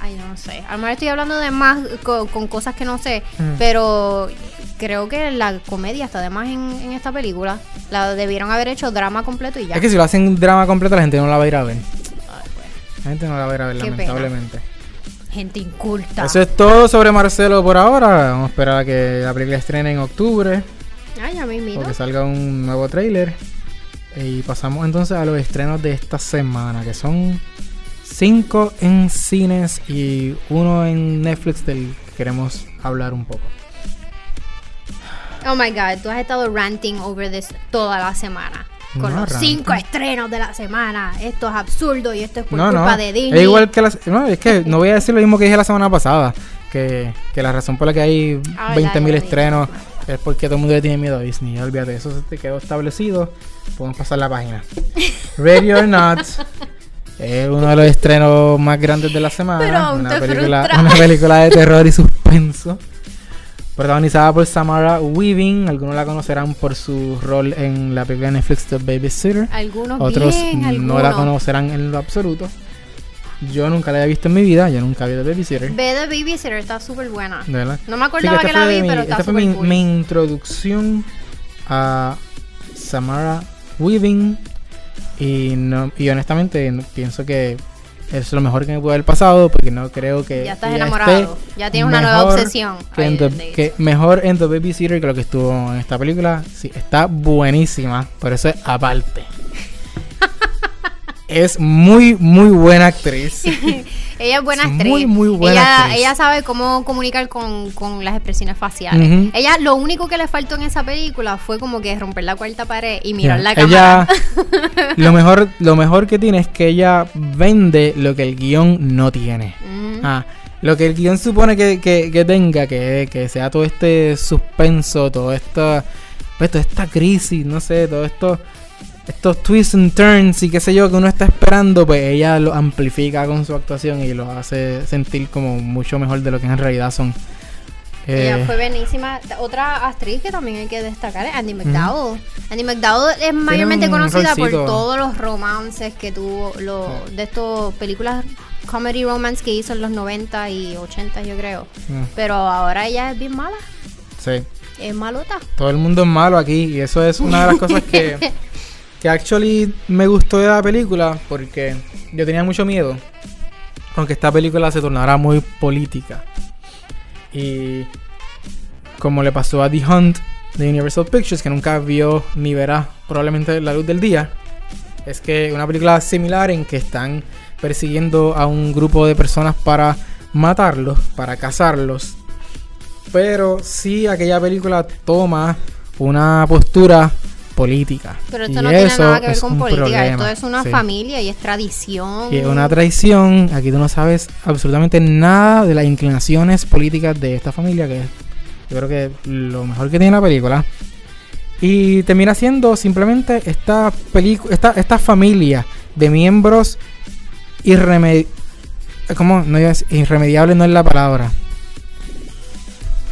Ay, no sé. A lo mejor estoy hablando de más con, cosas que no sé. Pero creo que la comedia está de más en, en, esta película. La debieron haber hecho drama completo y ya. Es que si lo hacen drama completo, la gente no la va a ir a ver. La gente no la va a ir a ver, lamentablemente. Gente inculta. Eso es todo sobre Marcelo por ahora. Vamos a esperar a que la película estrene en octubre. Ay, ya me O que salga un nuevo trailer. Y pasamos entonces a los estrenos de esta semana, que son cinco en cines y uno en Netflix del que queremos hablar un poco. Oh my god, tú has estado ranting over this toda la semana con los cinco estrenos de la semana. Esto es absurdo y esto es por culpa de Disney. Es igual que la, no, es que no voy a decir lo mismo que dije la semana pasada. Que, que la razón por la que hay 20.000 estrenos es porque todo el mundo le tiene miedo a Disney. Olvídate, eso se quedó establecido. Podemos pasar la página. Ready or Not es uno de los estrenos más grandes de la semana. una, película, una película de terror y suspenso protagonizada por Samara Weaving. Algunos la conocerán por su rol en la película de Netflix The Babysitter. Algunos Otros no la conocerán en lo absoluto. Yo nunca la había visto en mi vida, yo nunca vi The Babysitter. Ve The Babysitter, está súper buena. No me acordaba que, la vi, pero está Esta fue mi, mi introducción a Samara Weaving. Y, no, y honestamente pienso que es lo mejor que me puede haber pasado porque no creo que ya estás enamorado ya tienes una nueva obsesión. que, mejor en The Babysitter que lo que estuvo en esta película. Sí está buenísima por eso es aparte. Es muy, muy buena actriz. ella es buena actriz. Muy, muy buena ella, actriz. Ella sabe cómo comunicar con, las expresiones faciales. Ella, lo único que le faltó en esa película fue como que romper la cuarta pared y mirar la cámara. lo, mejor, lo mejor que tiene es que ella vende lo que el guion no tiene. Ah, lo que el guion supone que, que, tenga, que, que sea todo este suspenso, todo esto, pues, toda esta crisis, no sé, todo esto estos twists and turns y qué sé yo que uno está esperando, pues ella lo amplifica con su actuación y lo hace sentir como mucho mejor de lo que en realidad son. Ella eh, fue buenísima. Otra actriz que también hay que destacar es Andy McDowell. Andy McDowell es mayormente conocida por todos los romances que tuvo, lo, de estas películas comedy romance que hizo en los 90 y 80 yo creo. Pero ahora ella es bien mala. Sí. Es malota. Todo el mundo es malo aquí y eso es una de las cosas que Que actually me gustó de la película porque yo tenía mucho miedo. Aunque esta película se tornara muy política. Y como le pasó a The Hunt de Universal Pictures, que nunca vio ni verá probablemente la luz del día, es que una película similar en que están persiguiendo a un grupo de personas para matarlos, para cazarlos. Pero sí aquella película toma una postura política. Pero esto no tiene nada que ver con política, esto es una familia y es tradición. Y es una tradición, aquí tú no sabes absolutamente nada de las inclinaciones políticas de esta familia, que yo creo que lo mejor que tiene la película. Y termina siendo simplemente esta, esta, esta familia de miembros irremediables. ¿Cómo? No, irremediable no es la palabra.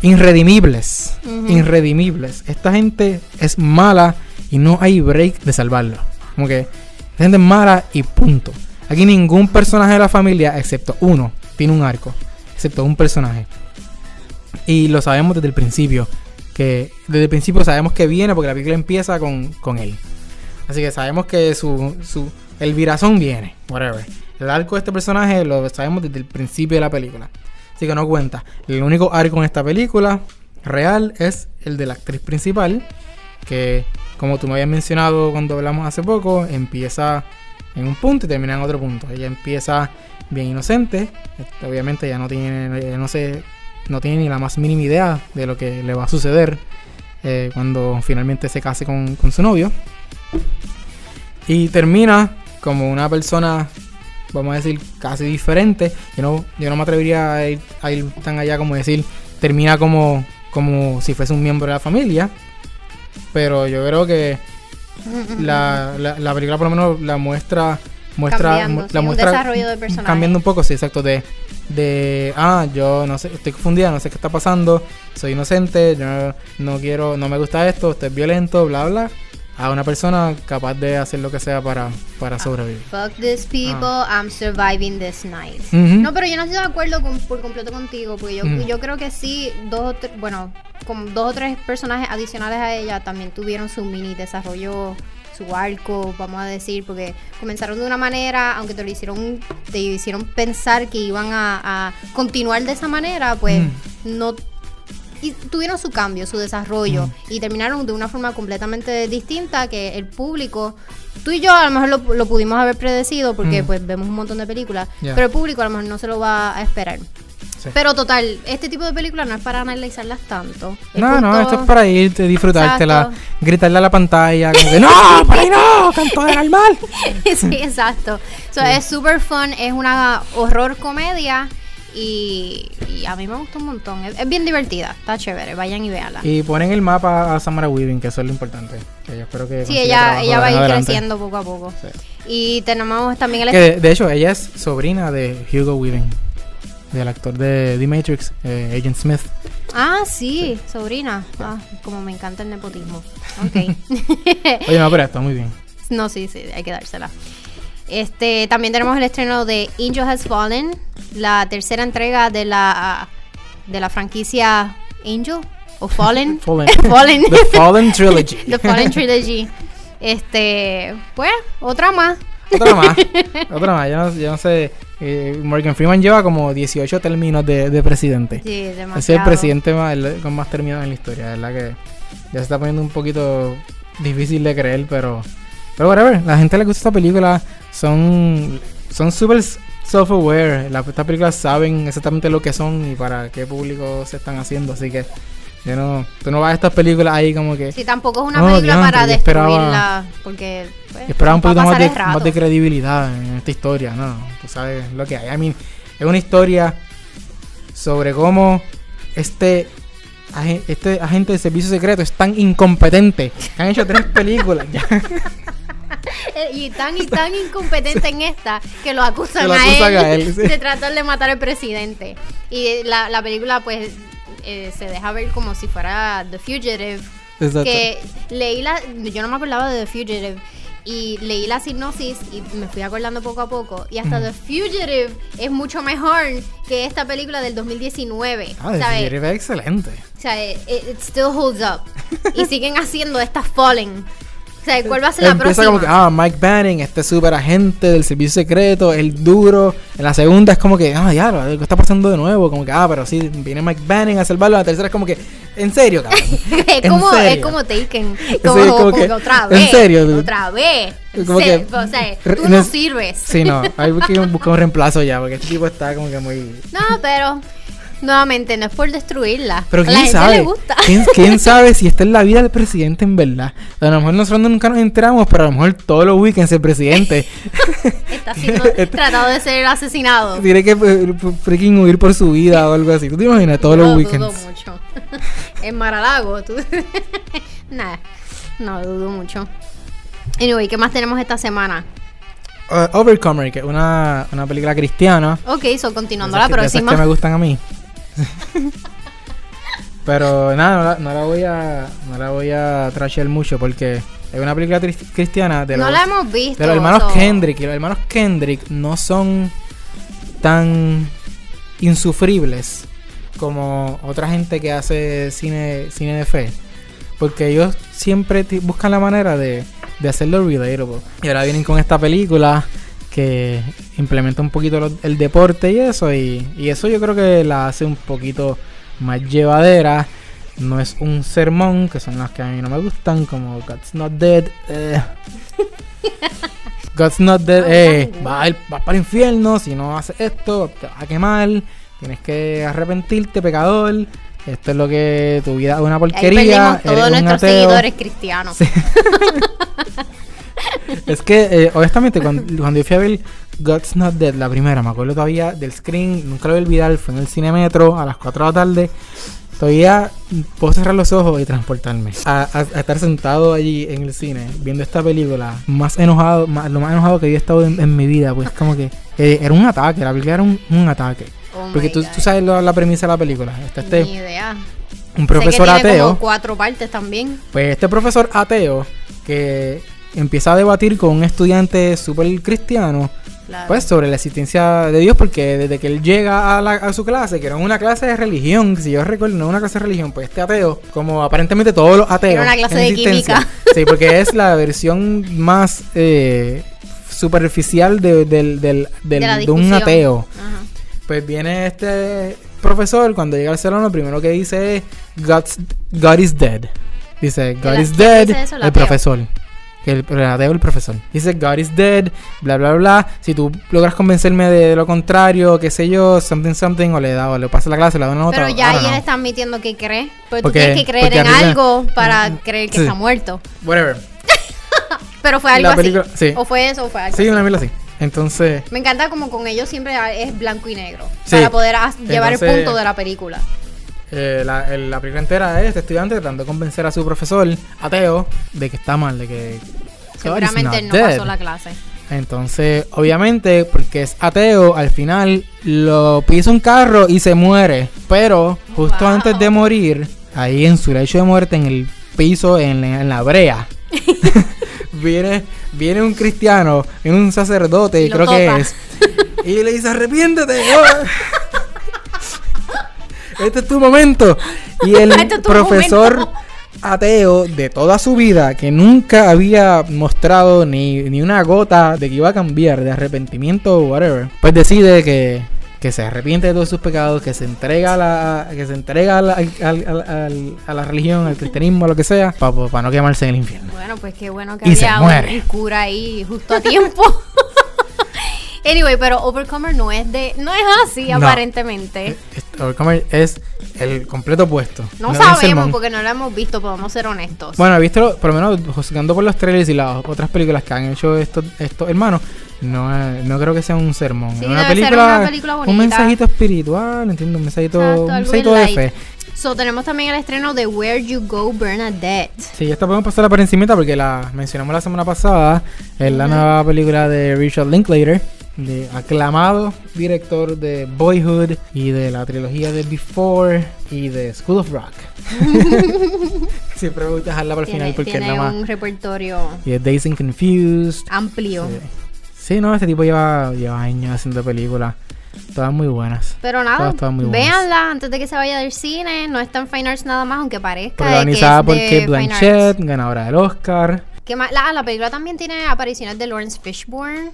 Irredimibles. Irredimibles. Esta gente es mala y no hay break de salvarlo. Como que la gente mala y punto. Aquí ningún personaje de la familia, excepto uno, tiene un arco. Excepto un personaje. Y lo sabemos desde el principio. Que desde el principio sabemos que viene porque la película empieza con, él. Así que sabemos que su, su, el virazón viene. Whatever. El arco de este personaje lo sabemos desde el principio de la película. Así que no cuenta. El único arco en esta película real es el de la actriz principal. Que como tú me habías mencionado cuando hablamos hace poco, empieza en un punto y termina en otro punto. Ella empieza bien inocente, este, obviamente ya no tiene, no sé, no tiene ni la más mínima idea de lo que le va a suceder eh, cuando finalmente se case con, su novio. Y termina como una persona, vamos a decir, casi diferente. Yo no, yo no me atrevería a ir, a ir tan allá como decir, termina como, como si fuese un miembro de la familia pero yo creo que la, la, película por lo menos la muestra muestra cambiando, la muestra desarrollo de personaje. cambiando un poco sí exacto de de ah yo no sé estoy confundida no sé qué está pasando soy inocente yo no quiero no me gusta esto esto es violento bla bla a una persona capaz de hacer lo que sea para, para sobrevivir. Fuck these people, ah. I'm surviving this night. No, pero yo no estoy de acuerdo con, por completo contigo, porque yo, yo creo que sí, dos o bueno, con dos o tres personajes adicionales a ella también tuvieron su mini desarrollo su arco, vamos a decir, porque comenzaron de una manera, aunque te lo hicieron, te hicieron pensar que iban a, continuar de esa manera, pues no y tuvieron su cambio, su desarrollo y terminaron de una forma completamente distinta que el público, tú y yo a lo mejor lo, pudimos haber predecido porque pues vemos un montón de películas, pero el público a lo mejor no se lo va a esperar. Pero total, este tipo de películas no es para analizarlas tanto. no, no, esto es para irte, disfrutártela, gritarle a la pantalla, como que, ¡No! ¡Para ahí no! ¡Canto de normal! sí, exacto. Es súper fun, es una horror comedia y, a mí me gusta un montón. Es, bien divertida, está chévere. Vayan y véanla. Y ponen el mapa a Samara Weaving, que eso es lo importante. Que yo espero que sí, ella, ella va a ir creciendo poco a poco. Y tenemos también el. de, hecho, ella es sobrina de Hugo Weaving, del actor de The Matrix, eh, Agent Smith. Ah, sí, sobrina. Ah, como me encanta el nepotismo. Ok. Oye, no, pero está muy bien. No, sí, sí, hay que dársela. Este, también tenemos el estreno de Angel Has Fallen, la tercera entrega de la de la franquicia Angel o Fallen. Fallen. The Fallen Trilogy. The Fallen Trilogy. Este, pues, otra más. Otra más. otra más. Yo no, yo no sé. Eh, Morgan Freeman lleva como 18 términos de, de presidente. Sí, demasiado. Es el presidente más, con más términos en la historia. Es verdad que ya se está poniendo un poquito difícil de creer, pero Pero whatever, la gente le gusta esta película. Son son súper self-aware. Estas películas saben exactamente lo que son y para qué público se están haciendo. Así que yo no, tú no vas a estas películas ahí como que. Sí, tampoco es una película para destruirla. porque. Pues, esperaba un poquito más de, más de, credibilidad en esta historia, ¿no? Tú sabes lo que hay. I mean, es una historia sobre cómo este este agente de servicio secreto es tan incompetente han hecho tres películas ya. Eh, y tan y tan incompetente en esta que lo acusan, a él, de tratar de matar al presidente. Y la, la película pues eh, se deja ver como si fuera The Fugitive. Exacto. Que leí la... Yo no me acordaba de The Fugitive y leí la sinopsis y me fui acordando poco a poco. Y hasta The Fugitive es mucho mejor que esta película del 2019. Ah, The Fugitive es excelente. O sea, it, it, still holds up. y siguen haciendo esta Falling. O sea, ¿cuál va a ser la Empieza como que, ah, Mike Banning, este super agente del servicio secreto, el duro. En la segunda es como que, ah, ya, ¿qué está pasando de nuevo? Como que, ah, pero sí, viene Mike Banning a salvarlo. La tercera es como que, en serio, cabrón. es, como, es como Taken. Como, como, que, otra vez. En serio, Otra vez. Como que, o sea, tú no, sirves. Sí, no, hay que buscar un reemplazo ya, porque este tipo está como que muy. No, pero Nuevamente, no es por destruirla. Pero quién sabe. ¿Quién, sabe si esta es la vida del presidente en verdad? A lo mejor nosotros nunca nos enteramos, pero a lo mejor todos los weekends el presidente está siendo tratado de ser asesinado. Tiene que eh, freaking huir por su vida o algo así. ¿Tú te imaginas todos los weekends? Dudo mucho. en Maralago, tú. Nada, no dudo mucho. Anyway, ¿qué más tenemos esta semana? Uh, Overcomer, que es una, una película cristiana. Ok, so continuando la próxima. que me gustan a mí. Pero nada, no la, voy a no la voy a trashear mucho porque es una película cristiana de no la hemos visto. De los hermanos Kendrick y los hermanos Kendrick no son tan insufribles como otra gente que hace cine cine de fe, porque ellos siempre buscan la manera de de hacerlo relatable. Y ahora vienen con esta película que implementa un poquito el deporte y eso. Y, eso yo creo que la hace un poquito más llevadera. No es un sermón, que son las que a mí no me gustan, como God's Not Dead. Eh. God's Not Dead, eh, vas, para el infierno, si no haces esto, te vas a quemar, tienes que arrepentirte, pecador. Esto es lo que tu vida es una porquería. Ahí todos nuestros seguidores cristianos. es que, eh, honestamente, cuando, cuando yo fui a ver God's Not Dead, la primera, me acuerdo todavía del screen, nunca lo voy a olvidar, fue en el Cinemetro a las 4 de la tarde. Todavía puedo cerrar los ojos y transportarme a, estar sentado allí en el cine viendo esta película, más enojado, lo más enojado que había estado en, mi vida, pues como que eh, era un ataque, la película era un, ataque. Oh Porque tú, tú, sabes la, premisa de la película. Está este, Ni idea. Un profesor sé que tiene ateo. Como cuatro partes también. Pues este profesor ateo que empieza a debatir con un estudiante súper cristiano. Pues sobre la existencia de Dios, porque desde que él llega a, su clase, que era una clase de religión, si yo recuerdo, no una clase de religión, pues este ateo, como aparentemente todos los ateos. Era una clase de química. Sí, porque es la versión más eh, superficial de, de, un ateo. Pues viene este profesor, cuando llega al salón, lo primero que dice es God is dead. Dice, God is dead, el profesor el, el el profesor. Dice, God is dead, bla, bla, bla. Si tú logras convencerme de, lo contrario, qué sé yo, something, something, o le da, o le pasa la clase, le da una nota. Pero ya ahí él está admitiendo que cree. Porque, tú tienes que creer en algo para mm, creer que está muerto. Whatever. Pero fue algo así. O fue eso, o fue algo Sí, una así. Entonces. Me encanta como con ellos siempre es blanco y negro. Para poder llevar el punto de la película. Eh, la, la, película entera es este estudiante tratando de convencer a su profesor ateo de que está mal, de que seguramente no pasó la clase. Entonces, obviamente, porque es ateo, al final lo pisa un carro y se muere. Pero justo antes de morir, ahí en su lecho de muerte, en el piso, en, la brea, viene, viene un cristiano, un sacerdote, creo que es, y le dice, arrepiéntete. este es tu momento. Y el profesor ateo de toda su vida, que nunca había mostrado ni, una gota de que iba a cambiar, de arrepentimiento o whatever, pues decide que, que se arrepiente de todos sus pecados, que se entrega a la, que se entrega a la, a la religión, al cristianismo, lo que sea, para no quemarse en el infierno. Bueno, pues qué bueno que había un cura ahí justo a tiempo. Anyway, pero Overcomer no es de, no es así aparentemente. Eh, Overcomer es el completo opuesto. No, sabemos porque no lo hemos visto, podemos ser honestos. Bueno, he visto, por lo menos juzgando por los trailers y las otras películas que han hecho estos, estos hermanos, no, no creo que sea un sermón. es una película, Un mensajito espiritual, entiendo, un mensajito, un mensajito de fe. So, tenemos también el estreno de Where You Go Bernadette. Sí, esta podemos pasarla por encima porque la mencionamos la semana pasada. Es la nueva película de Richard Linklater de aclamado director de Boyhood y de la trilogía de Before y de School of Rock. Siempre voy a dejarla para el final porque tiene nada más. un repertorio. Y es Days and Confused. Amplio. Sí. no, este tipo lleva, lleva años haciendo películas. Todas muy buenas. Pero nada, véanla antes de que se vaya del cine. No está en Fine Arts nada más, aunque parezca. Protagonizada por Kate Blanchett, ganadora del Oscar. La, la película también tiene apariciones de Lawrence Fishburne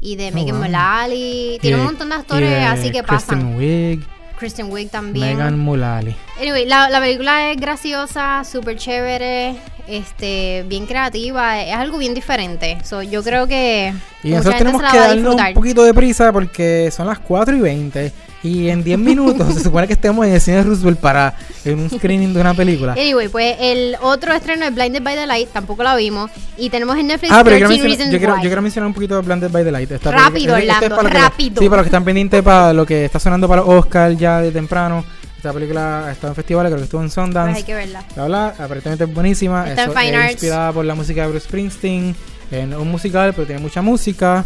y de oh, Megan Mullally. Tiene un montón de actores así que pasan. Kristen Wiig. Kristen Wiig también. Megan Mullally. Anyway, la, la película es graciosa, súper chévere, este, bien creativa, es algo bien diferente. So, yo creo que. Y nosotros tenemos que darnos un poquito de prisa porque son las 4 y 20. Y en 10 minutos se supone que estemos en el cine de Roosevelt para en un screening de una película. Anyway, pues el otro estreno es Blinded by the Light, tampoco la vimos. Y tenemos en Netflix ah, pero yo quiero, yo, quiero, yo quiero, mencionar un poquito de Blinded by the Light. rápido, Orlando, rápido. sí, para los que están pendientes para lo que está sonando para Oscar ya de temprano. Esta película está en festivales, creo que estuvo en Sundance. Pues hay que verla. La verdad, aparentemente es buenísima. Está en Fine es inspirada por la música de Bruce Springsteen. En un musical, pero tiene mucha música.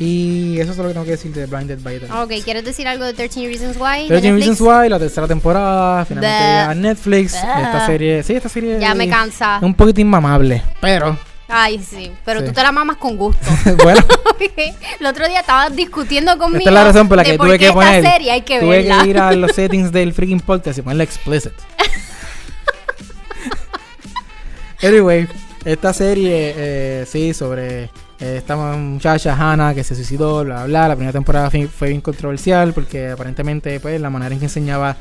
Y eso es lo que tengo que decir de Blinded by the Ok, ¿quieres decir algo de 13 Reasons Why? 13 Reasons Why, la tercera temporada, finalmente a Netflix. Esta serie, sí, esta serie. Ya me cansa. Es un poquito inmamable, pero. Ay, sí, pero tú te la mamas con gusto. bueno. el otro día estabas discutiendo conmigo. Esta es la razón por la que tuve que poner. Serie hay que tuve que ir a los settings del freaking podcast y ponerle explicit. anyway, esta serie, eh, sí, sobre esta muchacha Hannah que se suicidó, bla, bla, La primera temporada fue bien controversial porque aparentemente pues la manera en que enseñaba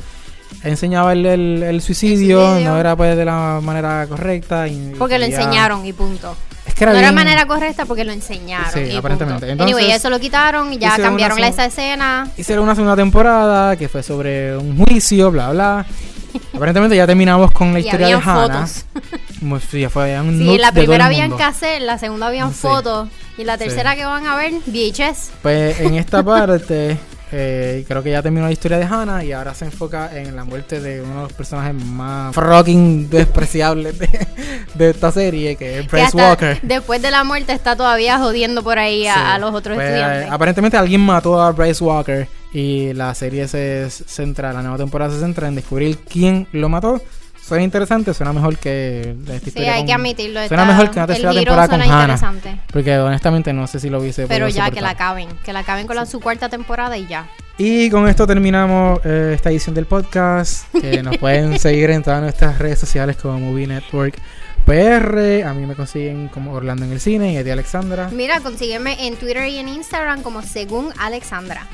enseñaba el, el, suicidio, no era pues de la manera correcta. Y, porque lo enseñaron y punto. Es que era no era manera correcta porque lo enseñaron. Sí, aparentemente. Entonces, anyway, eso lo quitaron, y ya cambiaron esa escena. Hicieron una segunda temporada que fue sobre un juicio, bla, bla. Aparentemente ya terminamos con la historia de Hannah. Fotos. fue un sí la primera habían cassette, la segunda habían fotos y la tercera que van a ver VHS. Pues en esta parte eh, creo que ya terminó la historia de Hannah y ahora se enfoca en la muerte de uno de los personajes más fucking despreciables de, esta serie, que es Bryce Walker. Después de la muerte está todavía jodiendo por ahí a, los otros pues, estudiantes. Aparentemente alguien mató a Bryce Walker y la serie se centra, la nueva temporada se centra en descubrir quién lo mató suena interesante, suena mejor que esta Sí, hay que admitirlo. Suena mejor que una tercera temporada con Hannah. Porque honestamente no sé si lo hubiese Pero ya, que la acaben. Que la acaben con la, su cuarta temporada y ya. Y con esto terminamos eh, esta edición del podcast. Que nos pueden seguir en todas nuestras redes sociales como Movie Network. PR, a mí me consiguen como Orlando en el cine y ti Alexandra. Mira, consígueme en Twitter y en Instagram como según Alexandra.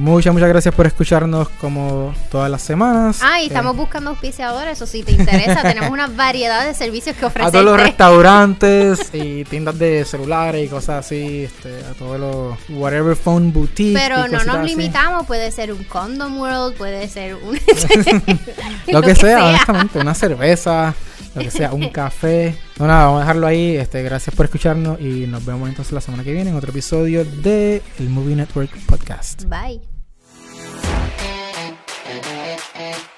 Muchas, muchas gracias por escucharnos como todas las semanas. Ah, y estamos buscando auspiciadores, o si te interesa, tenemos una variedad de servicios que ofrecemos. A todos los restaurantes y tiendas de celulares y cosas así, este, a todos los whatever phone boutique. Pero no nos limitamos, puede ser un condom world, puede ser un... lo, que, sea, honestamente, una cerveza, lo que sea, un café. No, nada, vamos a dejarlo ahí. Este, gracias por escucharnos y nos vemos entonces la semana que viene en otro episodio de el Movie Network Podcast. Bye. Okay.